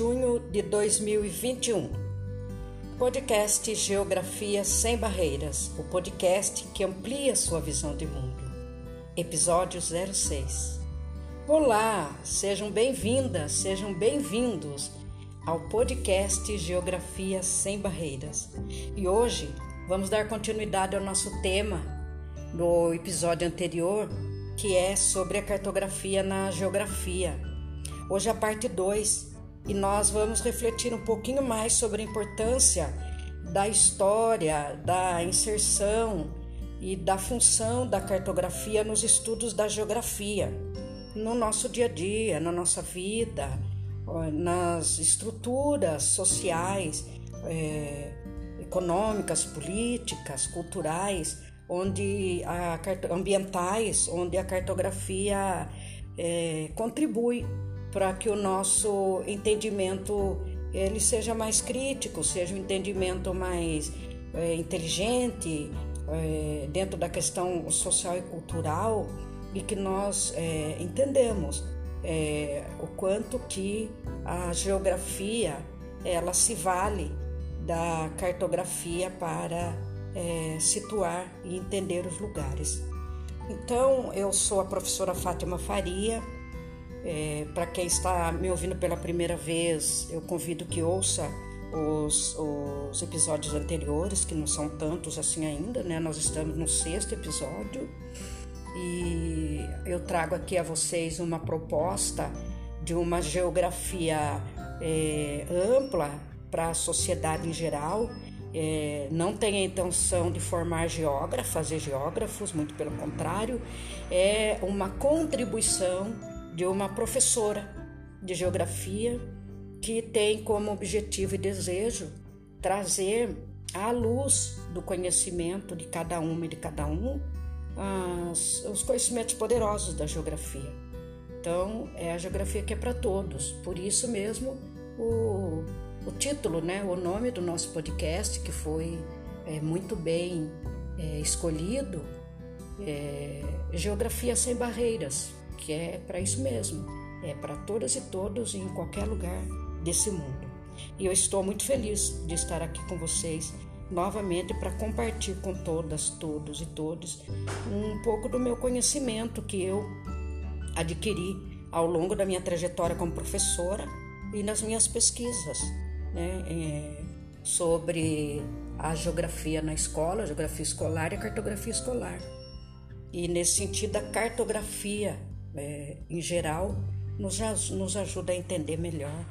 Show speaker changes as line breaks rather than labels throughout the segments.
junho de 2021. Podcast Geografia Sem Barreiras, o podcast que amplia sua visão de mundo. Episódio 06. Olá, sejam bem-vindas, sejam bem-vindos ao podcast Geografia Sem Barreiras. E hoje vamos dar continuidade ao nosso tema no episódio anterior, que é sobre a cartografia na geografia. Hoje é a parte 2 e nós vamos refletir um pouquinho mais sobre a importância da história, da inserção e da função da cartografia nos estudos da geografia, no nosso dia a dia, na nossa vida, nas estruturas sociais, é, econômicas, políticas, culturais, onde a, ambientais, onde a cartografia é, contribui para que o nosso entendimento ele seja mais crítico, seja um entendimento mais é, inteligente é, dentro da questão social e cultural e que nós é, entendemos é, o quanto que a geografia ela se vale da cartografia para é, situar e entender os lugares. Então, eu sou a professora Fátima Faria é, Para quem está me ouvindo pela primeira vez, eu convido que ouça os, os, episódios anteriores, que não são tantos assim ainda, né? Nós estamos no sexto episódio e eu trago aqui a vocês uma proposta de uma geografia é, ampla para a sociedade em geral. É, não tem a intenção de formar geógrafos, fazer geógrafos, muito pelo contrário, é uma contribuição de uma professora de geografia que tem como objetivo e desejo trazer à luz do conhecimento de cada uma e de cada um as, os conhecimentos poderosos da geografia. Então, é a geografia que é para todos. Por isso mesmo, o, o título, né, o nome do nosso podcast, que foi é, muito bem é, escolhido, é Geografia Sem Barreiras, que é para isso mesmo, é para todas e todos em qualquer lugar desse mundo. E eu estou muito feliz de estar aqui com vocês novamente para compartilhar com todas, todos e todos um pouco do meu conhecimento que eu adquiri ao longo da minha trajetória como professora e nas minhas pesquisas né, é, sobre a geografia na escola, geografia escolar e a cartografia escolar. E nesse sentido, a cartografia é, em geral, nos, nos ajuda a entender melhor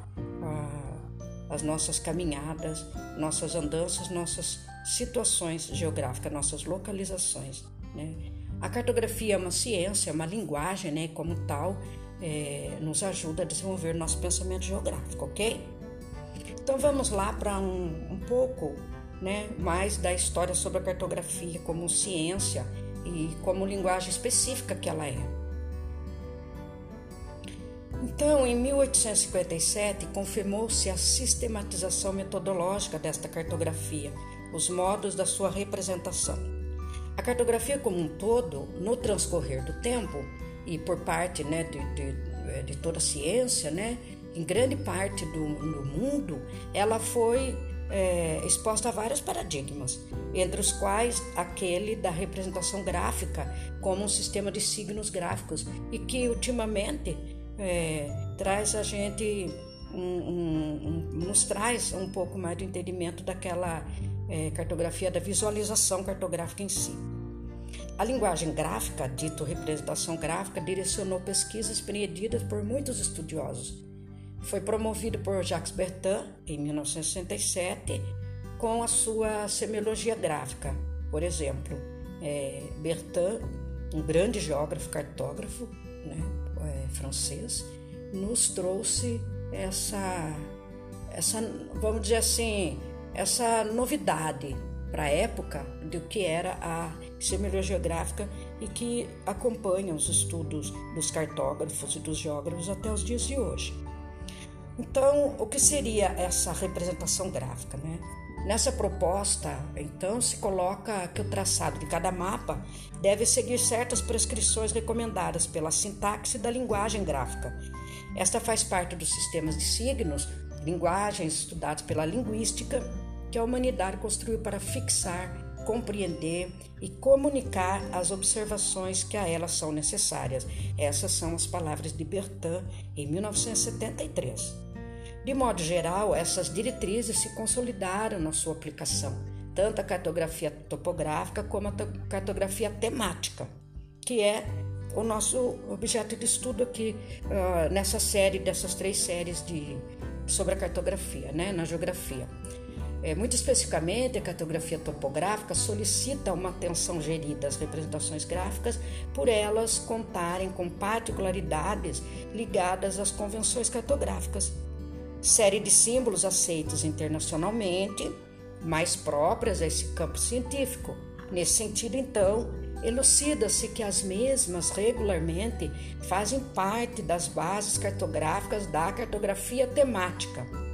a, as nossas caminhadas, nossas andanças, nossas situações geográficas, nossas localizações. Né? A cartografia é uma ciência, é uma linguagem, né? como tal, é, nos ajuda a desenvolver nosso pensamento geográfico, ok? Então vamos lá para um, um pouco né, mais da história sobre a cartografia como ciência e como linguagem específica que ela é. Então, em 1857, confirmou-se a sistematização metodológica desta cartografia, os modos da sua representação. A cartografia como um todo, no transcorrer do tempo e por parte né, de, de, de toda a ciência, né, em grande parte do, do mundo, ela foi é, exposta a vários paradigmas, entre os quais aquele da representação gráfica como um sistema de signos gráficos e que ultimamente é, traz a gente, um, um, um, nos traz um pouco mais do entendimento daquela é, cartografia, da visualização cartográfica em si. A linguagem gráfica, dito representação gráfica, direcionou pesquisas empreendidas por muitos estudiosos. Foi promovido por Jacques Bertin em 1967 com a sua semiologia gráfica. Por exemplo, é, Bertin, um grande geógrafo cartógrafo, né, francês, nos trouxe essa, essa, vamos dizer assim, essa novidade para a época do que era a semiologia geográfica e que acompanha os estudos dos cartógrafos e dos geógrafos até os dias de hoje. Então, o que seria essa representação gráfica, né? Nessa proposta, então, se coloca que o traçado de cada mapa deve seguir certas prescrições recomendadas pela sintaxe da linguagem gráfica. Esta faz parte dos sistemas de signos linguagens estudadas pela linguística que a humanidade construiu para fixar, compreender e comunicar as observações que a elas são necessárias. Essas são as palavras de Bertin em 1973. De modo geral, essas diretrizes se consolidaram na sua aplicação, tanto a cartografia topográfica como a cartografia temática, que é o nosso objeto de estudo aqui uh, nessa série, dessas três séries de, sobre a cartografia, né, na geografia. É, muito especificamente, a cartografia topográfica solicita uma atenção gerida às representações gráficas, por elas contarem com particularidades ligadas às convenções cartográficas. Série de símbolos aceitos internacionalmente, mais próprias a esse campo científico. Nesse sentido, então, elucida-se que as mesmas regularmente fazem parte das bases cartográficas da cartografia temática.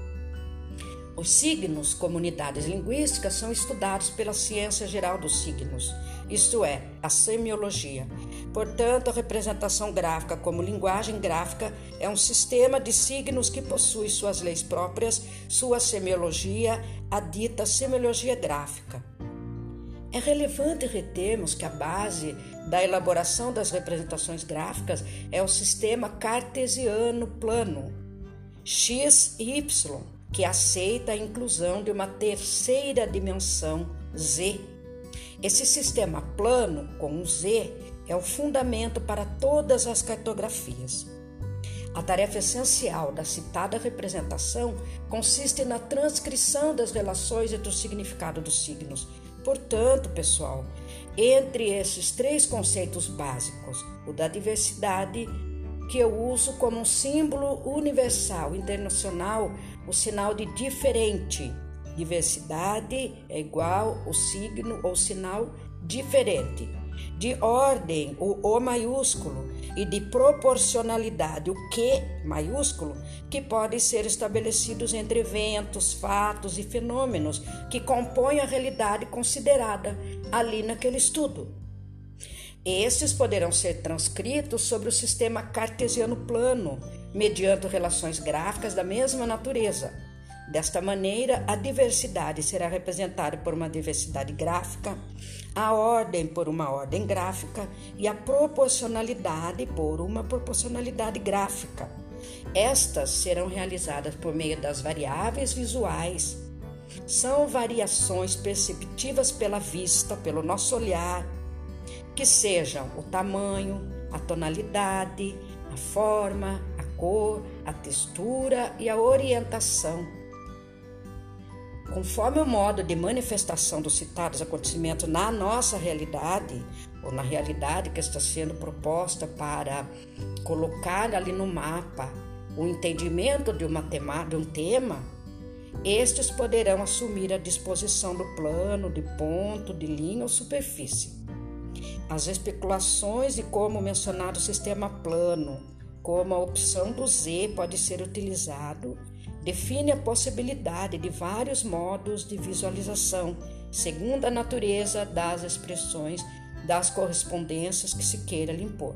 Os signos, comunidades linguísticas, são estudados pela ciência geral dos signos, isto é, a semiologia. Portanto, a representação gráfica como linguagem gráfica é um sistema de signos que possui suas leis próprias, sua semiologia, a dita semiologia gráfica. É relevante retermos que a base da elaboração das representações gráficas é o sistema cartesiano plano, x e y, que aceita a inclusão de uma terceira dimensão, z. Esse sistema plano com o z é o fundamento para todas as cartografias. A tarefa essencial da citada representação consiste na transcrição das relações entre o significado dos signos Portanto, pessoal, entre esses três conceitos básicos, o da diversidade, que eu uso como um símbolo universal, internacional, o sinal de diferente. Diversidade é igual o signo ou sinal diferente de ordem, o O maiúsculo, e de proporcionalidade, o Q maiúsculo, que podem ser estabelecidos entre eventos, fatos e fenômenos que compõem a realidade considerada ali naquele estudo. Estes poderão ser transcritos sobre o sistema cartesiano plano, mediante relações gráficas da mesma natureza. Desta maneira, a diversidade será representada por uma diversidade gráfica, a ordem por uma ordem gráfica e a proporcionalidade por uma proporcionalidade gráfica. Estas serão realizadas por meio das variáveis visuais. São variações perceptíveis pela vista, pelo nosso olhar, que sejam o tamanho, a tonalidade, a forma, a cor, a textura e a orientação Conforme o modo de manifestação dos citados acontecimentos na nossa realidade, ou na realidade que está sendo proposta para colocar ali no mapa o entendimento de, uma tema, de um tema, estes poderão assumir a disposição do plano, de ponto, de linha ou superfície. As especulações de como mencionar o sistema plano, como a opção do Z pode ser utilizado define a possibilidade de vários modos de visualização, segundo a natureza das expressões das correspondências que se queira limpor.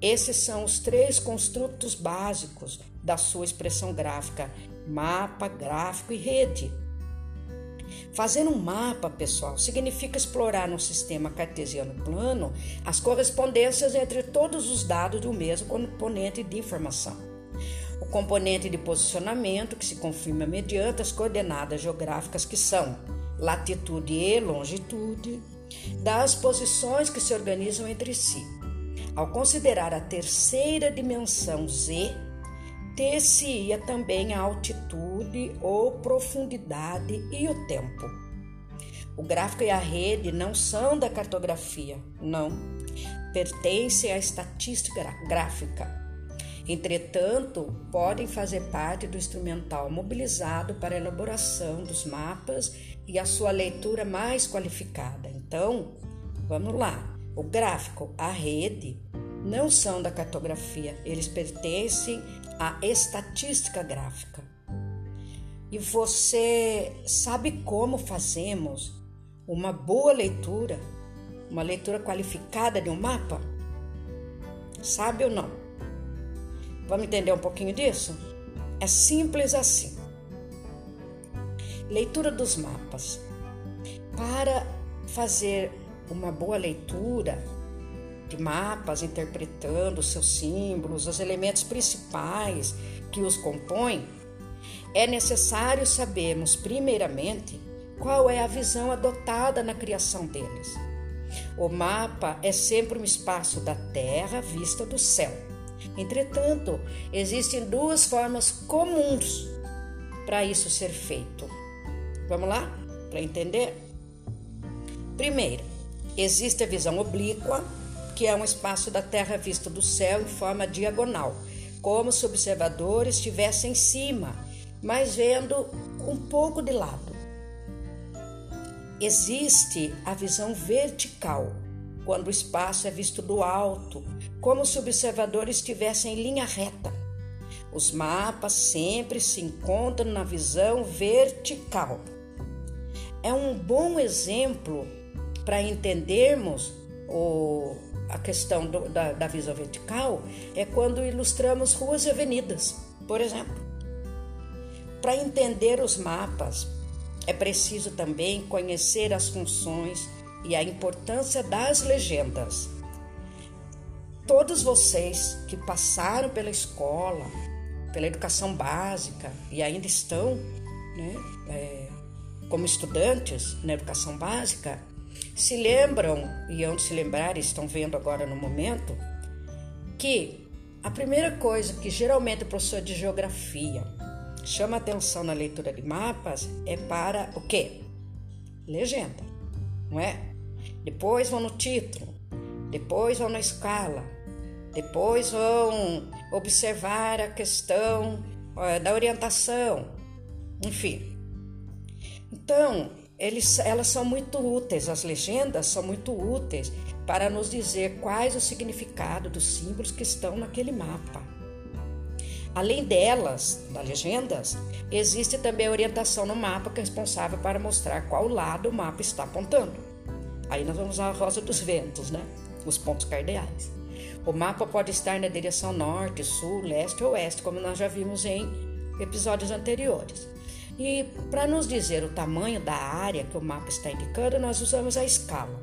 Esses são os três construtos básicos da sua expressão gráfica: mapa, gráfico e rede. Fazer um mapa, pessoal, significa explorar no sistema cartesiano plano as correspondências entre todos os dados do mesmo componente de informação o componente de posicionamento, que se confirma mediante as coordenadas geográficas que são latitude e longitude, das posições que se organizam entre si. Ao considerar a terceira dimensão Z, ter-se-ia também a altitude ou profundidade e o tempo. O gráfico e a rede não são da cartografia, não. Pertencem à estatística gráfica Entretanto, podem fazer parte do instrumental mobilizado para a elaboração dos mapas e a sua leitura mais qualificada. Então, vamos lá. O gráfico, a rede, não são da cartografia, eles pertencem à estatística gráfica. E você sabe como fazemos uma boa leitura, uma leitura qualificada de um mapa? Sabe ou não? Vamos entender um pouquinho disso? É simples assim. Leitura dos mapas. Para fazer uma boa leitura de mapas, interpretando seus símbolos, os elementos principais que os compõem, é necessário sabermos, primeiramente, qual é a visão adotada na criação deles. O mapa é sempre um espaço da Terra vista do céu. Entretanto, existem duas formas comuns para isso ser feito. Vamos lá? Para entender? Primeiro, existe a visão oblíqua, que é um espaço da Terra vista do céu em forma diagonal, como se o observador estivesse em cima, mas vendo um pouco de lado. Existe a visão vertical, quando o espaço é visto do alto, como se o observador estivesse em linha reta. Os mapas sempre se encontram na visão vertical. É um bom exemplo para entendermos o, a questão do, da, da visão vertical é quando ilustramos ruas e avenidas, por exemplo. Para entender os mapas, é preciso também conhecer as funções e a importância das legendas. Todos vocês que passaram pela escola, pela educação básica e ainda estão né, é, como estudantes na educação básica, se lembram e onde se lembrar, estão vendo agora no momento, que a primeira coisa que geralmente o professor de geografia chama atenção na leitura de mapas é para o quê? Legenda, não é? Depois vão no título, depois vão na escala, depois vão observar a questão da orientação, enfim. Então, eles, elas são muito úteis, as legendas são muito úteis para nos dizer quais o significado dos símbolos que estão naquele mapa. Além delas, das legendas, existe também a orientação no mapa que é responsável para mostrar qual lado o mapa está apontando. Aí nós vamos a rosa dos ventos, né? Os pontos cardeais. O mapa pode estar na direção norte, sul, leste ou oeste, como nós já vimos em episódios anteriores. E para nos dizer o tamanho da área que o mapa está indicando, nós usamos a escala.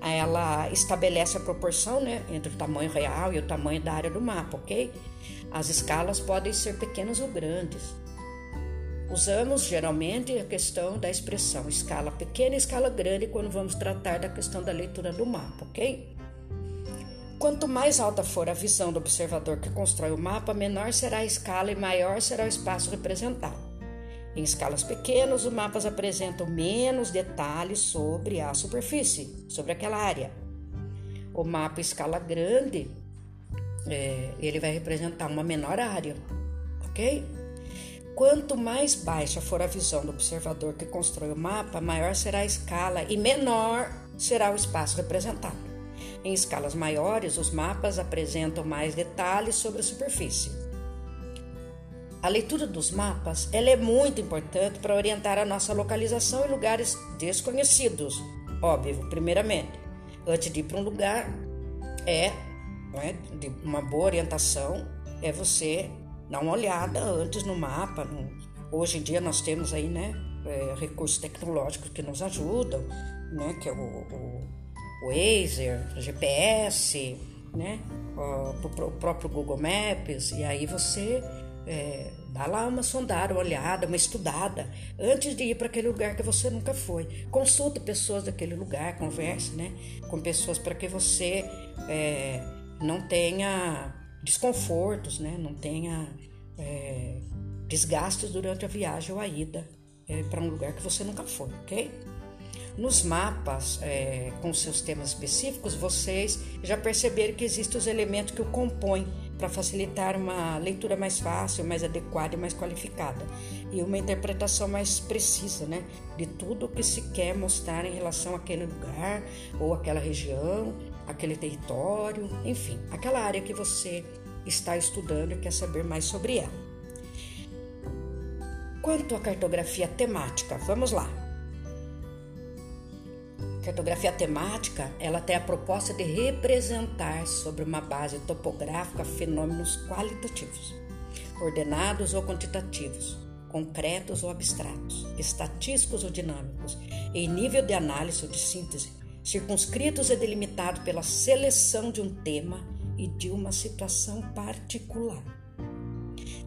Ela estabelece a proporção né, entre o tamanho real e o tamanho da área do mapa, ok? As escalas podem ser pequenas ou grandes. Usamos geralmente a questão da expressão escala pequena e escala grande quando vamos tratar da questão da leitura do mapa, ok? Quanto mais alta for a visão do observador que constrói o mapa, menor será a escala e maior será o espaço representado. Em escalas pequenas, os mapas apresentam menos detalhes sobre a superfície, sobre aquela área. O mapa em escala grande, é, ele vai representar uma menor área, ok? Quanto mais baixa for a visão do observador que constrói o mapa, maior será a escala e menor será o espaço representado. Em escalas maiores, os mapas apresentam mais detalhes sobre a superfície. A leitura dos mapas ela é muito importante para orientar a nossa localização em lugares desconhecidos. Óbvio, primeiramente, antes de ir para um lugar, é, é de uma boa orientação é você dar uma olhada antes no mapa. No, hoje em dia nós temos aí, né, é, recursos tecnológicos que nos ajudam, né, que é o, o, o GPS, né, o, o próprio Google Maps, e aí você é, dá lá uma sondada, uma olhada, uma estudada, antes de ir para aquele lugar que você nunca foi. Consulte pessoas daquele lugar, converse né, com pessoas para que você é, não tenha desconfortos, né, não tenha é, desgastes durante a viagem ou a ida é, para um lugar que você nunca foi, ok? Nos mapas é, com seus temas específicos, vocês já perceberam que existem os elementos que o compõem para facilitar uma leitura mais fácil, mais adequada e mais qualificada e uma interpretação mais precisa, né, de tudo o que se quer mostrar em relação àquele lugar ou àquela região, aquele território, enfim, aquela área que você está estudando e quer saber mais sobre ela. Quanto à cartografia temática, vamos lá. Cartografia temática, ela tem a proposta de representar sobre uma base topográfica fenômenos qualitativos. ordenados ou quantitativos, concretos ou abstratos, estatísticos ou dinâmicos, em nível de análise ou de síntese, circunscritos e delimitados pela seleção de um tema e de uma situação particular.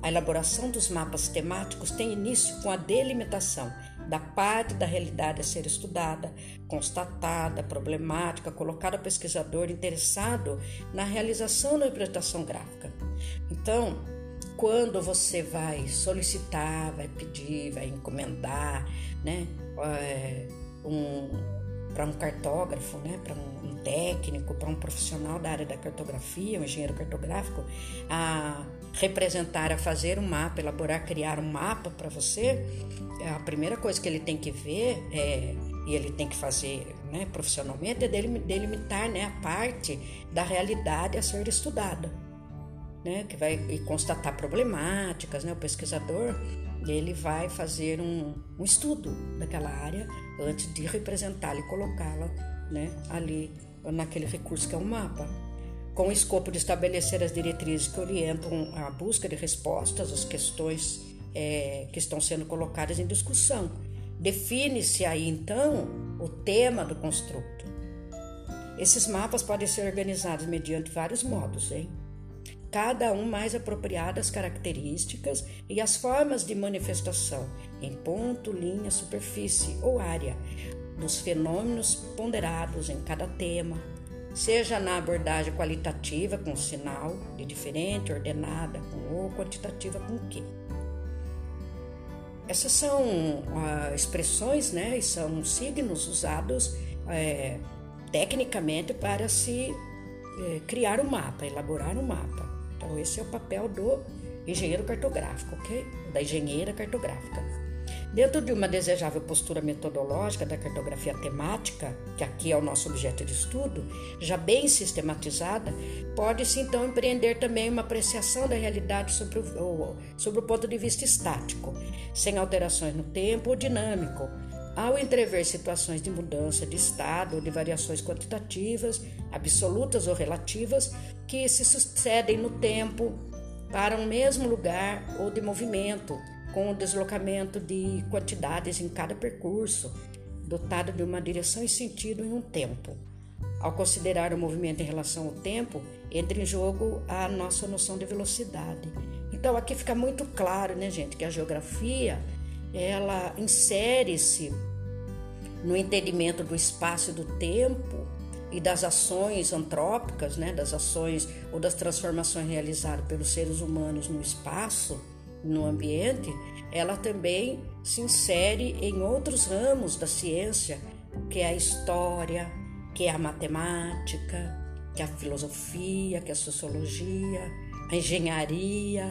A elaboração dos mapas temáticos tem início com a delimitação da parte da realidade a ser estudada, constatada, problemática, colocada ao pesquisador interessado na realização da interpretação gráfica. Então, quando você vai solicitar, vai pedir, vai encomendar, né, é, um, para um cartógrafo, né, para um, um técnico, para um profissional da área da cartografia, um engenheiro cartográfico, a representar, a fazer um mapa, elaborar, criar um mapa para você, a primeira coisa que ele tem que ver é, e ele tem que fazer né, profissionalmente é delimitar né, a parte da realidade a ser estudada, né, que vai constatar problemáticas, né, o pesquisador ele vai fazer um, um estudo daquela área antes de representá-la e colocá-la né, ali naquele recurso que é um mapa com o escopo de estabelecer as diretrizes que orientam a busca de respostas às questões é, que estão sendo colocadas em discussão. Define-se aí então o tema do construto. Esses mapas podem ser organizados mediante vários modos, hein? cada um mais apropriado às características e às formas de manifestação, em ponto, linha, superfície ou área, dos fenômenos ponderados em cada tema, seja na abordagem qualitativa com sinal de diferente, ordenada com ou quantitativa com que. Essas são uh, expressões, né, e são signos usados é, tecnicamente para se é, criar um mapa, elaborar um mapa. Então esse é o papel do engenheiro cartográfico, ok? Da engenheira cartográfica. Dentro de uma desejável postura metodológica da cartografia temática, que aqui é o nosso objeto de estudo, já bem sistematizada, pode-se então empreender também uma apreciação da realidade sobre o, sobre o ponto de vista estático, sem alterações no tempo ou dinâmico, ao entrever situações de mudança de estado ou de variações quantitativas, absolutas ou relativas, que se sucedem no tempo para um mesmo lugar ou de movimento com o deslocamento de quantidades em cada percurso, dotado de uma direção e sentido em um tempo. Ao considerar o movimento em relação ao tempo, entra em jogo a nossa noção de velocidade. Então aqui fica muito claro, né, gente, que a geografia ela insere-se no entendimento do espaço e do tempo e das ações antrópicas, né, das ações ou das transformações realizadas pelos seres humanos no espaço no ambiente, ela também se insere em outros ramos da ciência, que é a história, que é a matemática, que é a filosofia, que é a sociologia, a engenharia,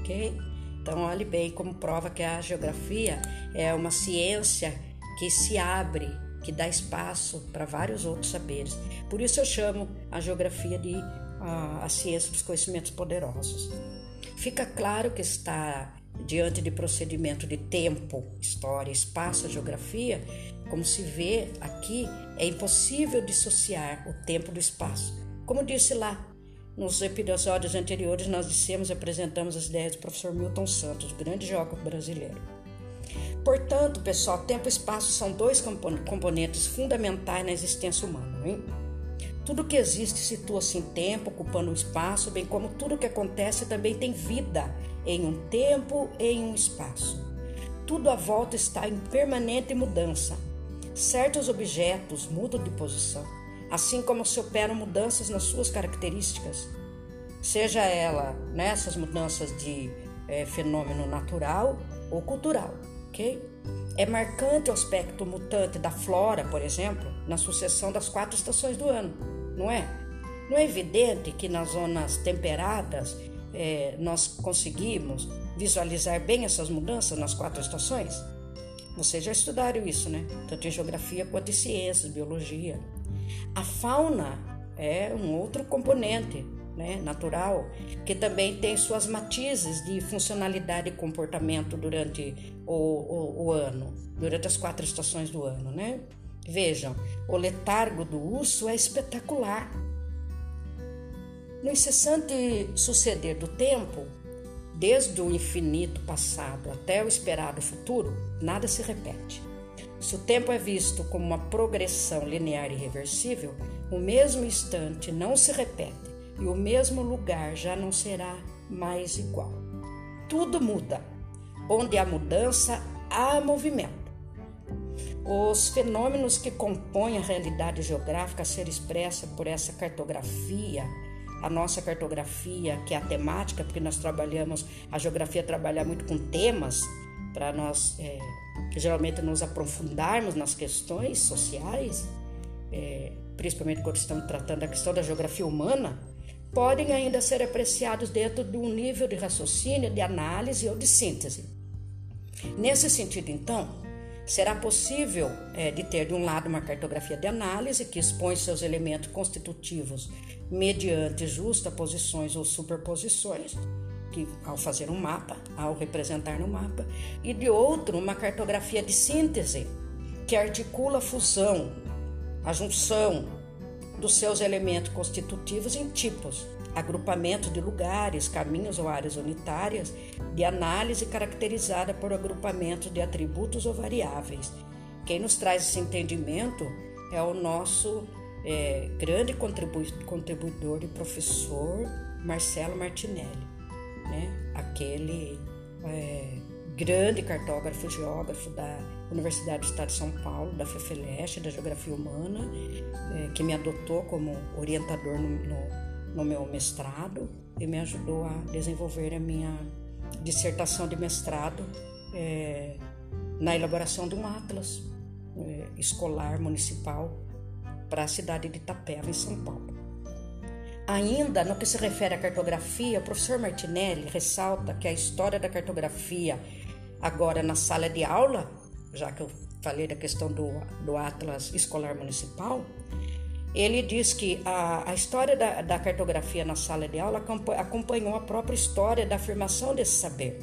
ok? Então, olhe bem como prova que a geografia é uma ciência que se abre, que dá espaço para vários outros saberes. Por isso eu chamo a geografia de a, a ciência dos conhecimentos poderosos. Fica claro que está diante de procedimento de tempo, história, espaço, geografia, como se vê aqui, é impossível dissociar o tempo do espaço. Como disse lá, nos episódios anteriores nós dissemos e apresentamos as ideias do professor Milton Santos, grande geógrafo brasileiro. Portanto, pessoal, tempo e espaço são dois componentes fundamentais na existência humana. Hein? Tudo que existe situa-se em tempo, ocupando um espaço, bem como tudo que acontece também tem vida em um tempo e em um espaço. Tudo à volta está em permanente mudança. Certos objetos mudam de posição, assim como se operam mudanças nas suas características, seja ela nessas mudanças de é, fenômeno natural ou cultural, ok? É marcante o aspecto mutante da flora, por exemplo, na sucessão das quatro estações do ano, não é? Não é evidente que nas zonas temperadas é, nós conseguimos visualizar bem essas mudanças nas quatro estações? Vocês já estudaram isso, né? Tanto em geografia quanto em ciências, biologia. A fauna é um outro componente né, natural, que também tem suas matizes de funcionalidade e comportamento durante o, o, o ano, durante as quatro estações do ano. Né? Vejam, o letargo do urso é espetacular. No incessante suceder do tempo, desde o infinito passado até o esperado futuro, nada se repete. Se o tempo é visto como uma progressão linear e reversível, o mesmo instante não se repete e o mesmo lugar já não será mais igual. Tudo muda. Onde há mudança, há movimento. Os fenômenos que compõem a realidade geográfica a ser expressa por essa cartografia, a nossa cartografia, que é a temática, porque nós trabalhamos, a geografia trabalha muito com temas, para nós é, geralmente nos aprofundarmos nas questões sociais, é, principalmente quando estamos tratando da questão da geografia humana, podem ainda ser apreciados dentro de um nível de raciocínio, de análise ou de síntese. Nesse sentido, então, será possível é, de ter, de um lado, uma cartografia de análise que expõe seus elementos constitutivos mediante justaposições ou superposições, que ao fazer um mapa, ao representar no mapa, e de outro, uma cartografia de síntese, que articula a fusão, a junção dos seus elementos constitutivos em tipos, agrupamento de lugares, caminhos ou áreas unitárias, de análise caracterizada por agrupamento de atributos ou variáveis. Quem nos traz esse entendimento é o nosso é, grande contribuidor e professor Marcelo Martinelli né? aquele é, grande cartógrafo e geógrafo da Universidade do Estado de São Paulo, da FEFELESH, da Geografia Humana, que me adotou como orientador no, no, no meu mestrado e me ajudou a desenvolver a minha dissertação de mestrado é, na elaboração de um atlas é, escolar municipal para a cidade de Itapeva, em São Paulo. Ainda no que se refere à cartografia, o professor Martinelli ressalta que a história da cartografia, agora na sala de aula, já que eu falei da questão do, do Atlas Escolar Municipal, ele diz que a, a história da, da cartografia na sala de aula acompanhou a própria história da afirmação desse saber,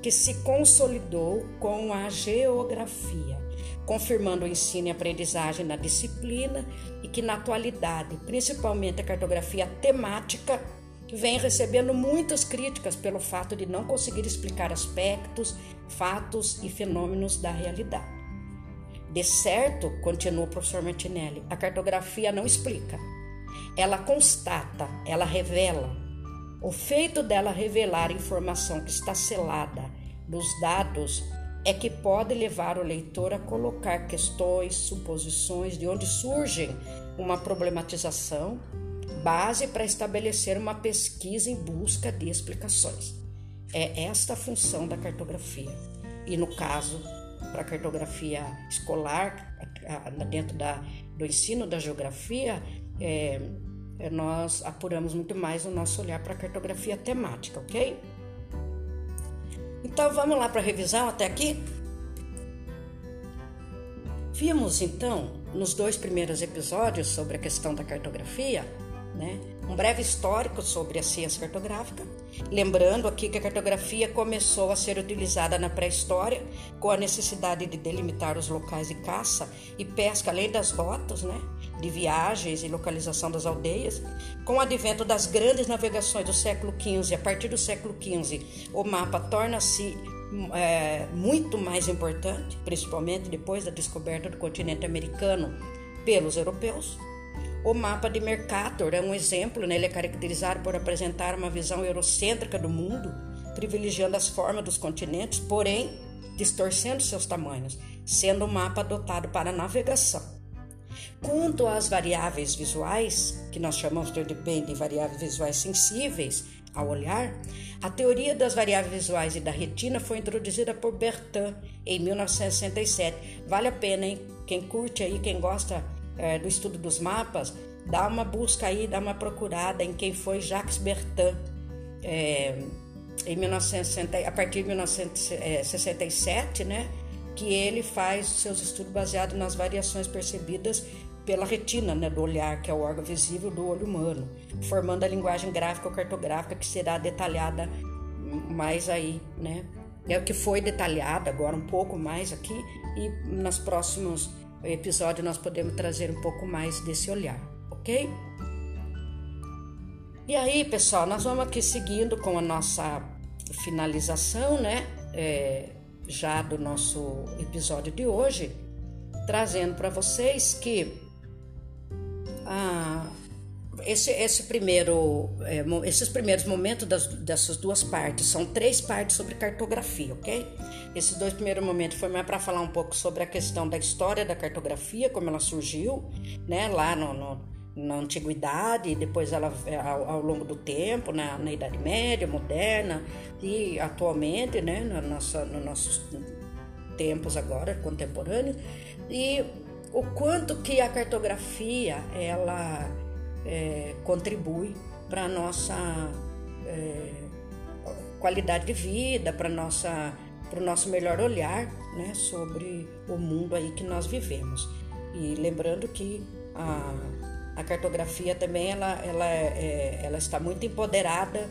que se consolidou com a geografia confirmando o ensino e aprendizagem na disciplina e que na atualidade, principalmente a cartografia temática, vem recebendo muitas críticas pelo fato de não conseguir explicar aspectos, fatos e fenômenos da realidade. De certo, continua o professor Martinelli, a cartografia não explica. Ela constata, ela revela. O feito dela revelar informação que está selada nos dados é que pode levar o leitor a colocar questões, suposições de onde surgem uma problematização, base para estabelecer uma pesquisa em busca de explicações. É esta a função da cartografia. E no caso, para cartografia escolar, dentro da, do ensino da geografia, é, é, nós apuramos muito mais o nosso olhar para a cartografia temática, ok? Então vamos lá para a revisão até aqui? Vimos então nos dois primeiros episódios sobre a questão da cartografia, né, um breve histórico sobre a ciência cartográfica, lembrando aqui que a cartografia começou a ser utilizada na pré-história com a necessidade de delimitar os locais de caça e pesca, além das rotas, né, de viagens e localização das aldeias. Com o advento das grandes navegações do século XV, a partir do século XV, o mapa torna-se é, muito mais importante, principalmente depois da descoberta do continente americano pelos europeus. O mapa de Mercator é um exemplo, né? ele é caracterizado por apresentar uma visão eurocêntrica do mundo, privilegiando as formas dos continentes, porém distorcendo seus tamanhos, sendo um mapa adotado para navegação. Quanto às variáveis visuais, que nós chamamos bem de variáveis visuais sensíveis ao olhar, a teoria das variáveis visuais e da retina foi introduzida por Bertin em 1967. Vale a pena, hein? Quem curte aí, quem gosta é, do estudo dos mapas, dá uma busca aí, dá uma procurada em quem foi Jacques Bertin. É, em 1960, a partir de 1967, né, que ele faz seus estudos baseados nas variações percebidas pela retina né, do olhar, que é o órgão visível do olho humano, formando a linguagem gráfica ou cartográfica que será detalhada mais aí, né? É o que foi detalhado agora um pouco mais aqui e nas próximos episódio nós podemos trazer um pouco mais desse olhar, ok? E aí, pessoal, nós vamos aqui seguindo com a nossa finalização, né? É, já do nosso episódio de hoje, trazendo para vocês que ah, esse, esse primeiro, é, esses primeiros momentos das, dessas duas partes são três partes sobre cartografia, ok? Esses dois primeiros momentos foi mais para falar um pouco sobre a questão da história da cartografia, como ela surgiu, né, lá no, no na antiguidade, depois ela ao, ao longo do tempo, na, na, Idade Média, moderna e atualmente, né, na nossa, nos nossos tempos agora contemporâneos, e o quanto que a cartografia ela é, contribui para a nossa é, qualidade de vida, para o nosso melhor olhar né, sobre o mundo aí que nós vivemos. E lembrando que a, a cartografia também ela, ela, é, ela está muito empoderada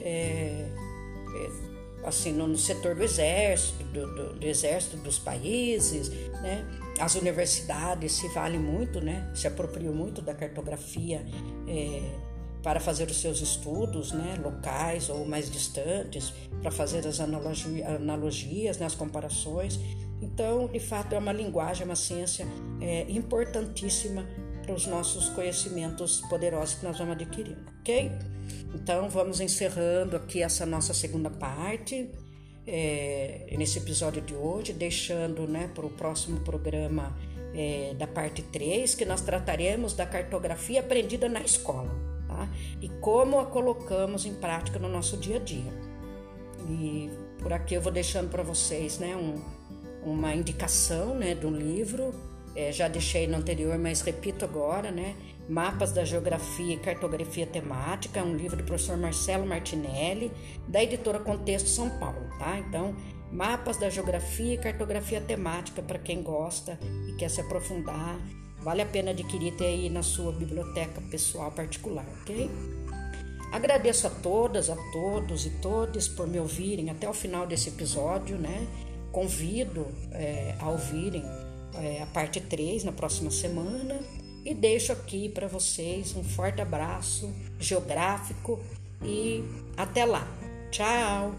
é, é, assim no, no, setor do exército, do, do, do, exército dos países, né? As universidades se valem muito, né? Se apropriam muito da cartografia é, para fazer os seus estudos, né? Locais ou mais distantes, para fazer as analogia, analogias, né? as comparações. Então, de fato, é uma linguagem, uma ciência é, importantíssima os nossos conhecimentos poderosos que nós vamos adquirindo, ok? Então vamos encerrando aqui essa nossa segunda parte é, nesse episódio de hoje, deixando né, para o próximo programa é, da parte 3, que nós trataremos da cartografia aprendida na escola tá? e como a colocamos em prática no nosso dia a dia. E por aqui eu vou deixando para vocês né, um, uma indicação né, um livro é, já deixei no anterior, mas repito agora, né? Mapas da Geografia e Cartografia Temática, um livro do professor Marcelo Martinelli, da editora Contexto São Paulo, tá? Então, Mapas da Geografia e Cartografia Temática, para quem gosta e quer se aprofundar, vale a pena adquirir ter aí na sua biblioteca pessoal particular, ok? Agradeço a todas, a todos e todas por me ouvirem até o final desse episódio, né? Convido é, a ouvirem é, a parte 3 na próxima semana. E deixo aqui para vocês um forte abraço geográfico e até lá. Tchau!